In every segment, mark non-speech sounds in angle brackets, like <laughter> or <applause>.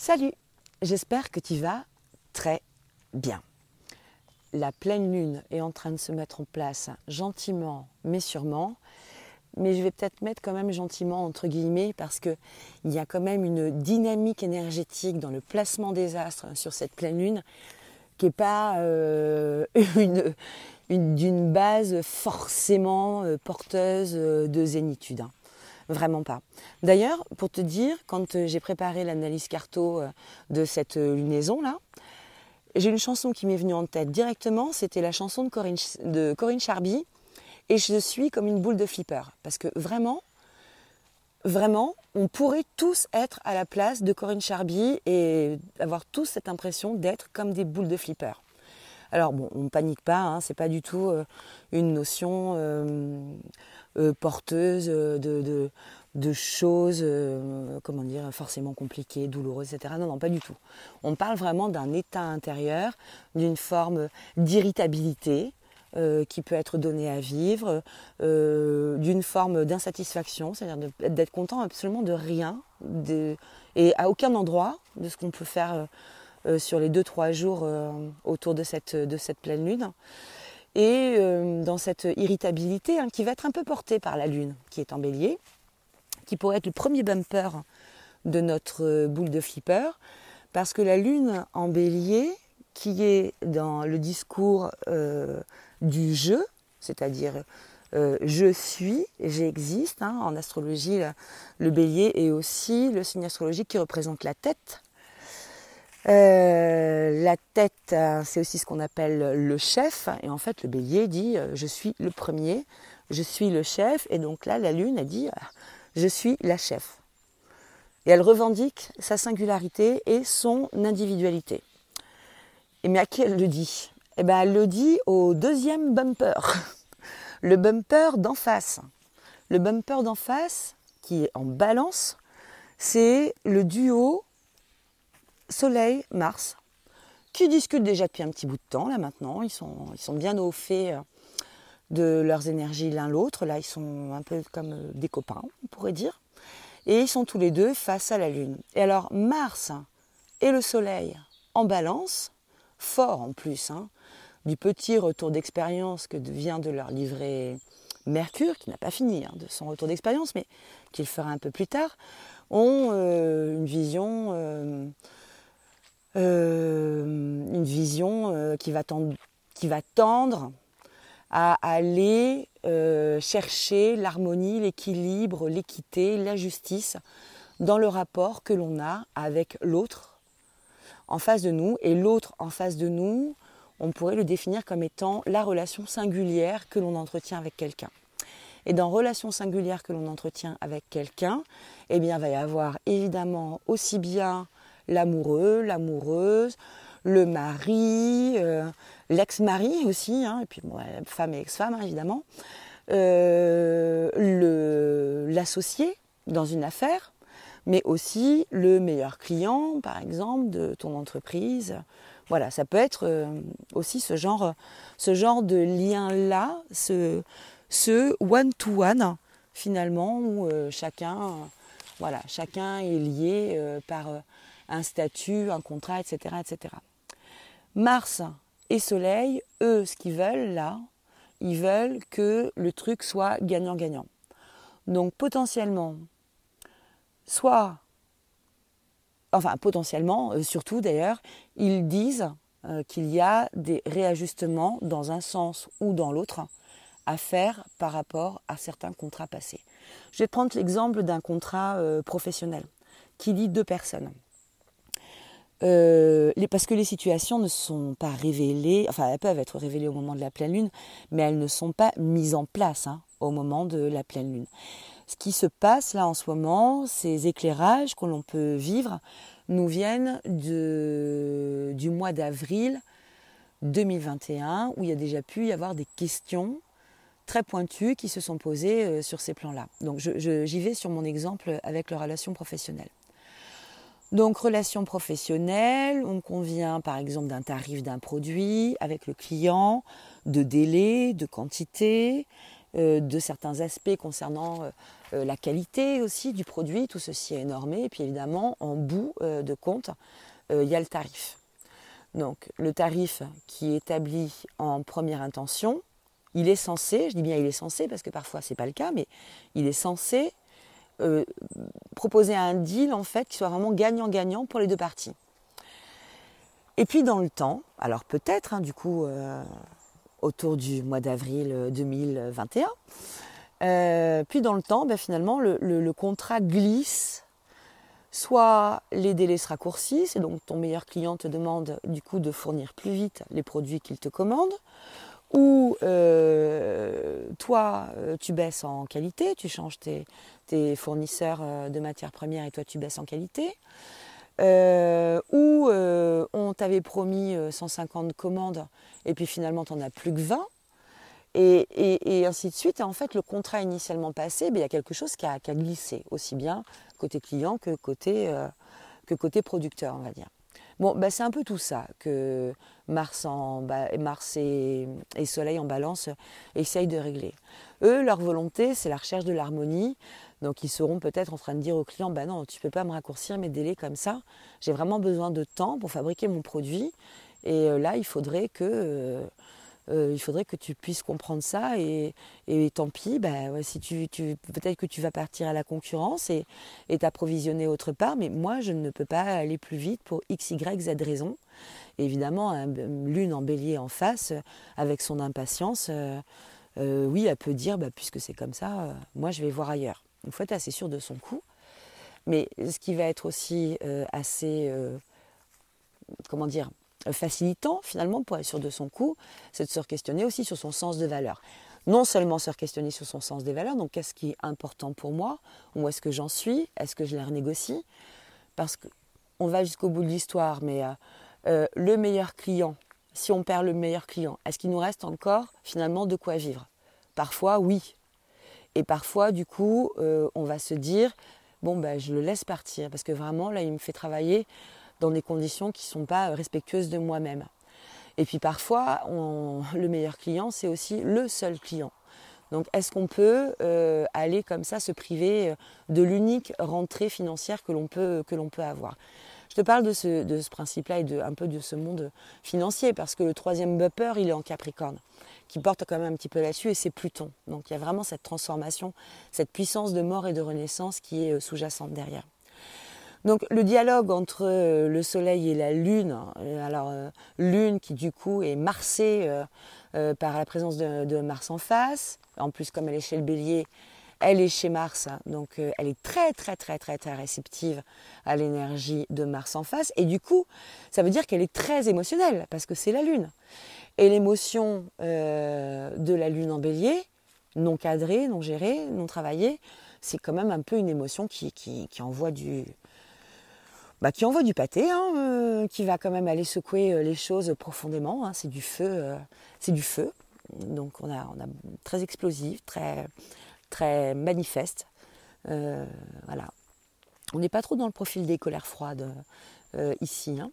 Salut, j'espère que tu vas très bien. La pleine lune est en train de se mettre en place gentiment mais sûrement. Mais je vais peut-être mettre quand même gentiment entre guillemets parce qu'il y a quand même une dynamique énergétique dans le placement des astres sur cette pleine lune qui n'est pas euh, <laughs> d'une base forcément euh, porteuse de zénitude. Vraiment pas. D'ailleurs, pour te dire, quand euh, j'ai préparé l'analyse carto euh, de cette euh, lunaison là, j'ai une chanson qui m'est venue en tête directement, c'était la chanson de Corinne, de Corinne Charby, et je suis comme une boule de flipper. Parce que vraiment, vraiment, on pourrait tous être à la place de Corinne Charby et avoir tous cette impression d'être comme des boules de flipper. Alors on ne panique pas, hein, c'est pas du tout une notion euh, porteuse de, choses, euh, comment forcément compliquées, douloureuses, etc. Non, non, pas du tout. On parle vraiment d'un état intérieur, d'une forme d'irritabilité, euh, qui peut être donnée à vivre, d'une forme d'insatisfaction, c'est-à-dire d'être content absolument de rien, et à aucun endroit de ce qu'on peut faire sur les deux trois jours autour de cette, pleine lune. Et euh, dans cette irritabilité hein, qui va être un peu portée par la Lune, qui est en bélier, qui pourrait être le premier bumper de notre euh, boule de flipper, parce que la Lune en bélier, qui est dans le discours euh, du jeu, c'est-à-dire je suis, j'existe, hein, en astrologie, le bélier est aussi le signe astrologique qui représente la tête, euh, la tête, euh, c'est aussi ce qu'on appelle le chef. Et en fait, le bélier dit euh, Je suis le premier, je suis le chef. Et donc là, la lune, a dit Je suis la chef. Et elle revendique sa singularité et son individualité. Et mais à qui elle le dit? Eh bien, elle le dit au deuxième bumper, le bumper d'en face. Le bumper d'en face, qui est en balance, c'est le duo Soleil, Mars, qui discutent déjà depuis un petit bout de temps, là maintenant. Ils sont, ils sont bien au fait euh, de leurs énergies l'un l'autre. Là, ils sont un peu comme euh, des copains, on pourrait dire. Et ils sont tous les deux face à la Lune. Et alors, Mars et le Soleil en balance, fort en plus, hein, du petit retour d'expérience que vient de leur livrer Mercure, qui n'a pas fini hein, de son retour d'expérience, mais qu'il fera un peu plus tard, ont euh, une vision une vision euh, qui, va tendre, qui va tendre à aller euh, chercher l'harmonie, l'équilibre, l'équité, la justice dans le rapport que l'on a avec l'autre en face de nous. Et l'autre en face de nous, on pourrait le définir comme étant la relation singulière que l'on entretient avec quelqu'un. Et dans relation singulière que l'on entretient avec quelqu'un, eh bien, il va y avoir évidemment aussi bien l'amoureux, l'amoureuse, le mari, euh, l'ex-mari aussi, hein, et puis femme et ex-femme évidemment, euh, l'associé dans une affaire, mais aussi le meilleur client, par exemple, de ton entreprise. Voilà, ça peut être euh, aussi ce genre, ce genre de lien-là, ce, ce one-to-one, finalement, où chacun, voilà, chacun est lié par un statut, un contrat, etc., etc. Mars et Soleil, eux, ce qu'ils veulent là, ils veulent que le truc soit gagnant-gagnant. Donc potentiellement, soit, enfin potentiellement, euh, surtout d'ailleurs, ils disent euh, qu'il y a des réajustements dans un sens ou dans l'autre à faire par rapport à certains contrats passés. Je vais prendre l'exemple d'un contrat euh, professionnel qui lie deux personnes. Euh, parce que les situations ne sont pas révélées, enfin elles peuvent être révélées au moment de la pleine lune, mais elles ne sont pas mises en place hein, au moment de la pleine lune. Ce qui se passe là en ce moment, ces éclairages que l'on peut vivre, nous viennent du mois d'avril 2021, où il y a déjà pu y avoir des questions très pointues qui se sont posées euh, sur ces plans-là. Donc j'y vais sur mon exemple avec la relation professionnelle. Donc relation professionnelle, on convient par exemple d'un tarif d'un produit avec le client, de délai, de quantité, euh, de certains aspects concernant euh, la qualité aussi du produit, tout ceci est normé. Et puis évidemment, en bout de compte, il y a le tarif. Donc le tarif qui est établi en première intention, il est censé, je dis bien il est censé parce que parfois c'est pas le cas, mais il est censé euh, proposer un deal en fait qui soit vraiment gagnant-gagnant pour les deux parties. Et puis dans le temps, alors peut-être hein, du coup euh, autour du mois d'avril 2021, euh, puis dans le temps, ben, finalement le, contrat glisse soit les délais se raccourcissent et donc ton meilleur client te demande du coup de fournir plus vite les produits qu'il te commande, ou toi tu baisses en qualité, tu changes tes, fournisseurs euh, de matières premières et toi tu baisses en qualité, ou on t'avait promis 150 commandes et puis finalement tu n'en as plus que 20. Et, ainsi de suite. Et en fait, le contrat initialement passé, ben, il y a quelque chose qui a, glissé, aussi bien côté client que côté, que côté producteur, on va dire. Bon, bah, c'est un peu tout ça que Mars, en, Mars et, Soleil en balance essayent de régler. Eux, leur volonté, c'est la recherche de l'harmonie. Donc ils seront peut-être en train de dire aux clients, bah non, tu ne peux pas me raccourcir mes délais comme ça. J'ai vraiment besoin de temps pour fabriquer mon produit. Et euh, là, il faudrait que... Euh, euh, il faudrait que tu puisses comprendre ça et, tant pis, bah, si tu, peut-être que tu vas partir à la concurrence et t'approvisionner autre part, mais moi je ne peux pas aller plus vite pour x, y, z raison. évidemment, l'une en bélier en face, avec son impatience, oui, elle peut dire, bah, puisque c'est comme ça, moi je vais voir ailleurs. Il faut être assez sûr de son coup. Mais ce qui va être aussi assez, comment dire, facilitant finalement pour être sûr de son coup, c'est de se questionner aussi sur son sens de valeur. Non seulement se questionner sur son sens des valeurs, donc qu'est-ce qui est important pour moi, où est-ce que j'en suis, est-ce que je les renégocie, parce qu'on va jusqu'au bout de l'histoire, mais euh, euh, le meilleur client, si on perd le meilleur client, est-ce qu'il nous reste encore finalement de quoi vivre? Parfois oui, et parfois du coup euh, on va se dire bon ben je le laisse partir parce que vraiment là il me fait travailler dans des conditions qui ne sont pas respectueuses de moi-même. Et puis parfois, <laughs> le meilleur client, c'est aussi le seul client. Donc est-ce qu'on peut euh, aller comme ça se priver euh, de l'unique rentrée financière que l'on peut, peut avoir? Je te parle de ce, de ce principe-là et de, un peu de ce monde financier parce que le troisième bupper, il est en Capricorne, qui porte quand même un petit peu là-dessus et c'est Pluton. Donc il y a vraiment cette transformation, cette puissance de mort et de renaissance qui est euh, sous-jacente derrière. Donc le dialogue entre euh, le Soleil et la Lune, euh, alors Lune qui du coup est marsée par la présence de, Mars en face, en plus comme elle est chez le Bélier, elle est chez Mars, donc elle est très très très très très réceptive à l'énergie de Mars en face, et du coup ça veut dire qu'elle est très émotionnelle parce que c'est la Lune. Et l'émotion de la Lune en Bélier, non cadrée, non gérée, non travaillée, c'est quand même un peu une émotion qui envoie du, bah, qui envoie du pâté, hein, euh, qui va quand même aller secouer euh, les choses profondément. Hein. c'est du feu, euh, c'est du feu. Donc on a, on a très explosif, très, très manifeste. voilà. On n'est pas trop dans le profil des colères froides ici. Hein.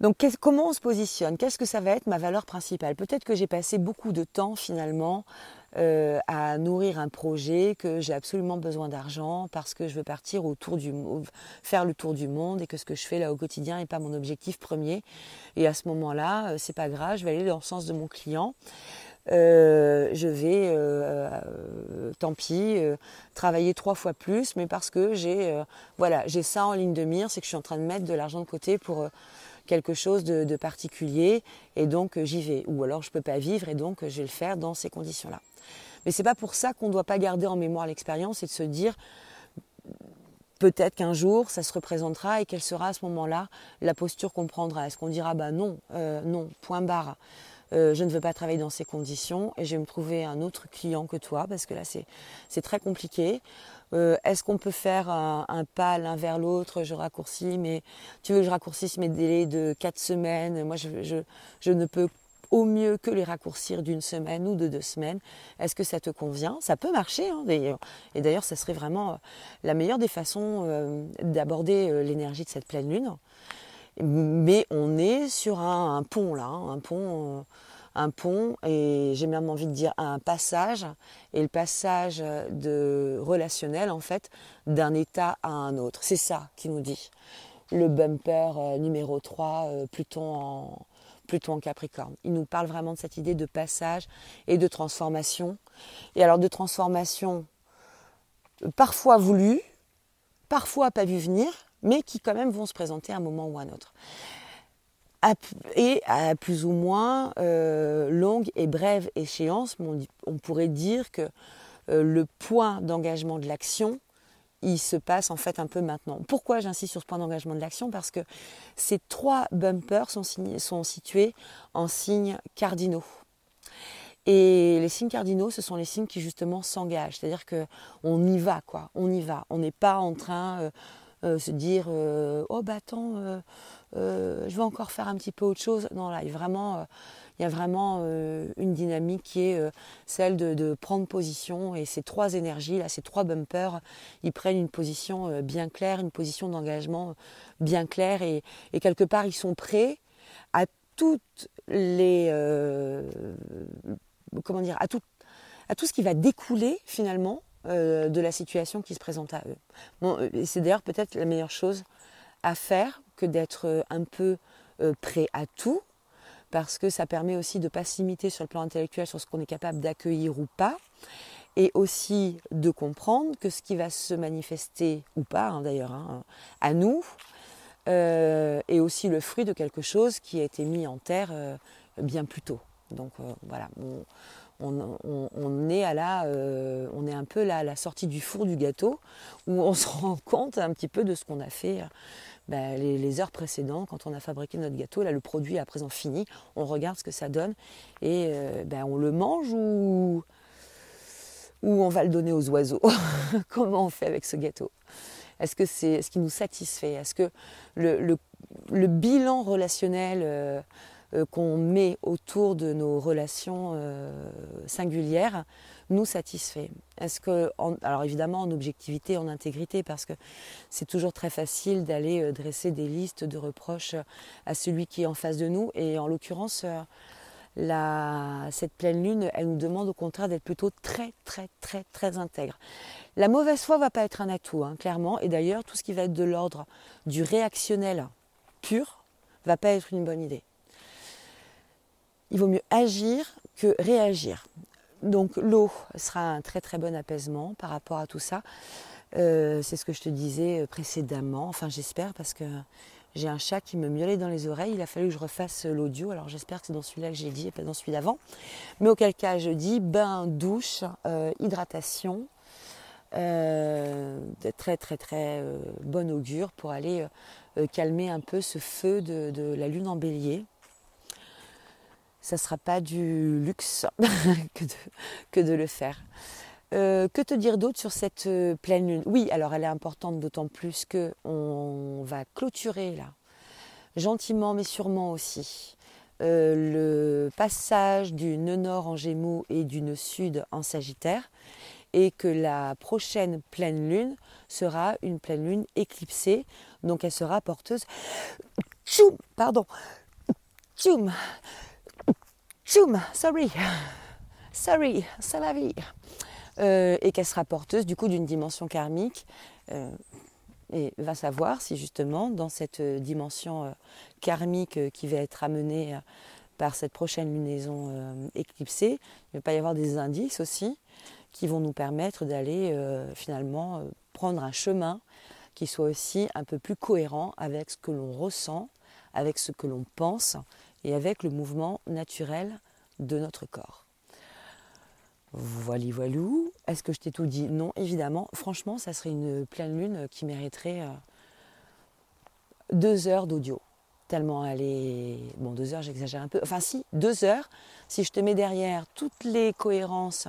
Donc comment on se positionne? Qu'est-ce que ça va être ma valeur principale? Peut-être que j'ai passé beaucoup de temps finalement euh, à nourrir un projet, que j'ai absolument besoin d'argent parce que je veux partir autour du, faire le tour du monde et que ce que je fais là au quotidien n'est pas mon objectif premier. Et à ce moment-là, euh, c'est pas grave, je vais aller dans le sens de mon client. Euh, je vais, tant pis, travailler trois fois plus, mais parce que j'ai, voilà, j'ai ça en ligne de mire, c'est que je suis en train de mettre de l'argent de côté pour quelque chose de, particulier et donc j'y vais. Ou alors je peux pas vivre et donc je vais le faire dans ces conditions-là. Mais c'est pas pour ça qu'on ne doit pas garder en mémoire l'expérience et de se dire peut-être qu'un jour ça se représentera et quelle sera à ce moment-là la posture qu'on prendra. Est-ce qu'on dira bah non, euh, non, point barre. Euh, je ne veux pas travailler dans ces conditions et je vais me trouver un autre client que toi parce que là c'est très compliqué. Euh, est-ce qu'on peut faire un, pas l'un vers l'autre? Je raccourcis, mais tu veux que je raccourcisse mes délais de 4 semaines? Moi, je, je ne peux au mieux que les raccourcir d'une semaine ou de deux semaines. Est-ce que ça te convient? Ça peut marcher, hein, et d'ailleurs, ça serait vraiment la meilleure des façons euh, d'aborder l'énergie de cette pleine lune. Mais on est sur un, pont là, hein, un pont, un pont et j'ai même envie de dire un passage et le passage de relationnel en fait d'un état à un autre. C'est ça qui nous dit le bumper euh, numéro 3 euh, Pluton en Pluton en Capricorne. Il nous parle vraiment de cette idée de passage et de transformation. Et alors de transformation parfois voulue, parfois pas vu venir, mais qui quand même vont se présenter à un moment ou à un autre et à plus ou moins euh, longue et brève échéance, on, pourrait dire que euh, le point d'engagement de l'action, il se passe en fait un peu maintenant. Pourquoi j'insiste sur ce point d'engagement de l'action? Parce que ces trois bumpers sont, situés en signes cardinaux. Et les signes cardinaux, ce sont les signes qui justement s'engagent, c'est-à-dire que on y va, quoi, on y va. On n'est pas en train de euh, se dire, oh bah attends, euh, je vais encore faire un petit peu autre chose. Non, là, il y a vraiment, euh, il y a vraiment euh, une dynamique qui est celle de, prendre position. Et ces trois énergies, là, ces trois bumpers, ils prennent une position bien claire, une position d'engagement bien claire. Et, quelque part, ils sont prêts à toutes les. comment dire à tout, à tout ce qui va découler finalement de la situation qui se présente à eux. Bon, c'est d'ailleurs peut-être la meilleure chose à faire que d'être euh, un peu euh, prêt à tout, parce que ça permet aussi de ne pas s'imiter sur le plan intellectuel sur ce qu'on est capable d'accueillir ou pas, et aussi de comprendre que ce qui va se manifester ou pas, hein, d'ailleurs, hein, à nous, euh, est aussi le fruit de quelque chose qui a été mis en terre bien plus tôt. Donc voilà, la, on est un peu là à la sortie du four du gâteau, où on se rend compte un petit peu de ce qu'on a fait bah, les, heures précédentes, quand on a fabriqué notre gâteau, là le produit est à présent fini, on regarde ce que ça donne. Et euh, ben, on le mange ou, on va le donner aux oiseaux? <laughs> Comment on fait avec ce gâteau? Est-ce que c'est ce qui nous satisfait? Est-ce que le, bilan relationnel euh, euh, qu'on met autour de nos relations singulières nous satisfait Est-ce que, alors évidemment en objectivité, en intégrité, parce que c'est toujours très facile d'aller euh, dresser des listes de reproches euh, à celui qui est en face de nous, et en l'occurrence, euh, la, cette pleine lune, elle nous demande au contraire d'être plutôt très très très très intègre. La mauvaise foi va pas être un atout, hein, clairement, et d'ailleurs tout ce qui va être de l'ordre du réactionnel pur va pas être une bonne idée. Il vaut mieux agir que réagir. Donc l'eau sera un très très bon apaisement par rapport à tout ça. Euh, c'est ce que je te disais euh, précédemment, enfin j'espère parce que j'ai un chat qui me miaulait dans les oreilles, il a fallu que je refasse l'audio, alors j'espère que c'est dans celui-là que j'ai dit et pas dans celui d'avant. Mais auquel cas je dis bain, douche, euh, hydratation, très très très bon augure pour aller calmer un peu ce feu de la lune en bélier ça ne sera pas du luxe <laughs> que, de, le faire. Euh, que te dire d'autre sur cette euh, pleine lune? Oui, alors elle est importante d'autant plus que on va clôturer là, gentiment mais sûrement aussi, euh, le passage du nœud nord en Gémeaux et du nœud sud en Sagittaire, et que la prochaine pleine lune sera une pleine lune éclipsée, donc elle sera porteuse. Tchoum, pardon. Tchoum Tchoum, sorry, sorry, c'est la vie. Euh, et qu'elle sera porteuse du coup d'une dimension karmique. Euh, et va savoir si justement dans cette dimension euh, karmique qui va être amenée par cette prochaine lunaison éclipsée, il va pas y avoir des indices aussi qui vont nous permettre d'aller finalement prendre un chemin qui soit aussi un peu plus cohérent avec ce que l'on ressent, avec ce que l'on pense et avec le mouvement naturel de notre corps. Voilà, voilou. Est-ce que je t'ai tout dit? Non, évidemment. Franchement, ça serait une pleine lune qui mériterait euh, deux heures d'audio. Tellement elle est. Bon, deux heures, j'exagère un peu. Enfin, si, deux heures. Si je te mets derrière toutes les cohérences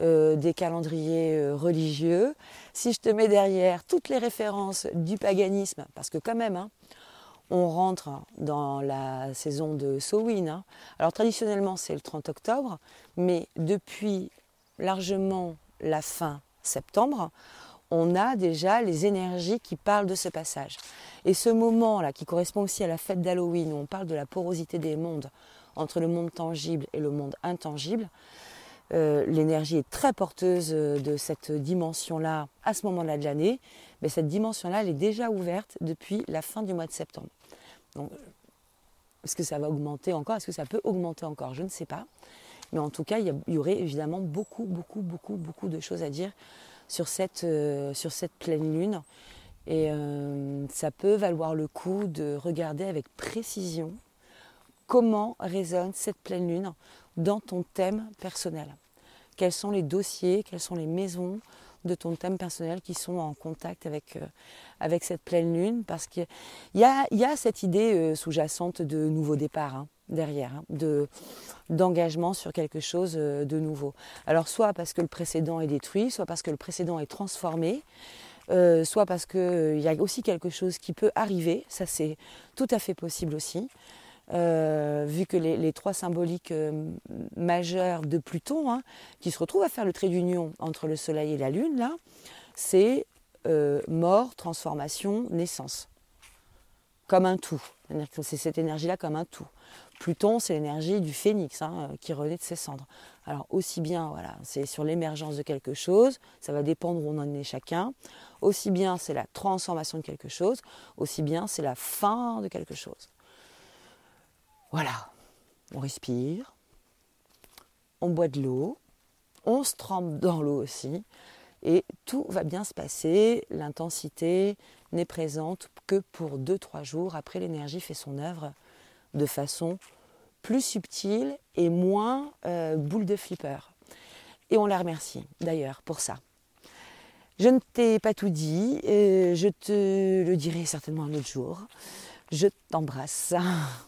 euh, des calendriers euh, religieux, si je te mets derrière toutes les références du paganisme, parce que quand même, hein, on rentre dans la saison de Sowin. Hein. Alors traditionnellement c'est le 30 octobre, mais depuis largement la fin septembre, on a déjà les énergies qui parlent de ce passage. Et ce moment-là, qui correspond aussi à la fête d'Halloween, où on parle de la porosité des mondes entre le monde tangible et le monde intangible. Euh, l'énergie est très porteuse euh, de cette dimension-là à ce moment-là de l'année, mais cette dimension-là, elle est déjà ouverte depuis la fin du mois de septembre. Est-ce que ça va augmenter encore? Est-ce que ça peut augmenter encore? Je ne sais pas. Mais en tout cas, il y, aurait évidemment beaucoup, beaucoup, beaucoup, beaucoup de choses à dire sur cette, euh, sur cette pleine lune. Et ça peut valoir le coup de regarder avec précision comment résonne cette pleine lune dans ton thème personnel. Quels sont les dossiers, quelles sont les maisons de ton thème personnel qui sont en contact avec, euh, cette pleine lune Parce qu'il y a, y a cette idée euh, sous-jacente de nouveau départ hein, derrière, hein, de, d'engagement sur quelque chose euh, de nouveau. Alors soit parce que le précédent est détruit, soit parce que le précédent est transformé, soit parce qu'il y a aussi quelque chose qui peut arriver, ça c'est tout à fait possible aussi. Euh, vu que les, trois symboliques euh, majeures de Pluton, hein, qui se retrouvent à faire le trait d'union entre le Soleil et la Lune, là, c'est euh, mort, transformation, naissance. Comme un tout. C'est cette énergie-là comme un tout. Pluton, c'est l'énergie du phénix hein, qui renaît de ses cendres. Alors aussi bien, voilà, c'est sur l'émergence de quelque chose, ça va dépendre où on en est chacun. Aussi bien, c'est la transformation de quelque chose, aussi bien, c'est la fin de quelque chose. Voilà, on respire, on boit de l'eau, on se trempe dans l'eau aussi, et tout va bien se passer. L'intensité n'est présente que pour 2-3 jours. Après, l'énergie fait son œuvre de façon plus subtile et moins euh, boule de flipper. Et on la remercie d'ailleurs pour ça. Je ne t'ai pas tout dit, je te le dirai certainement un autre jour. Je t'embrasse. <laughs>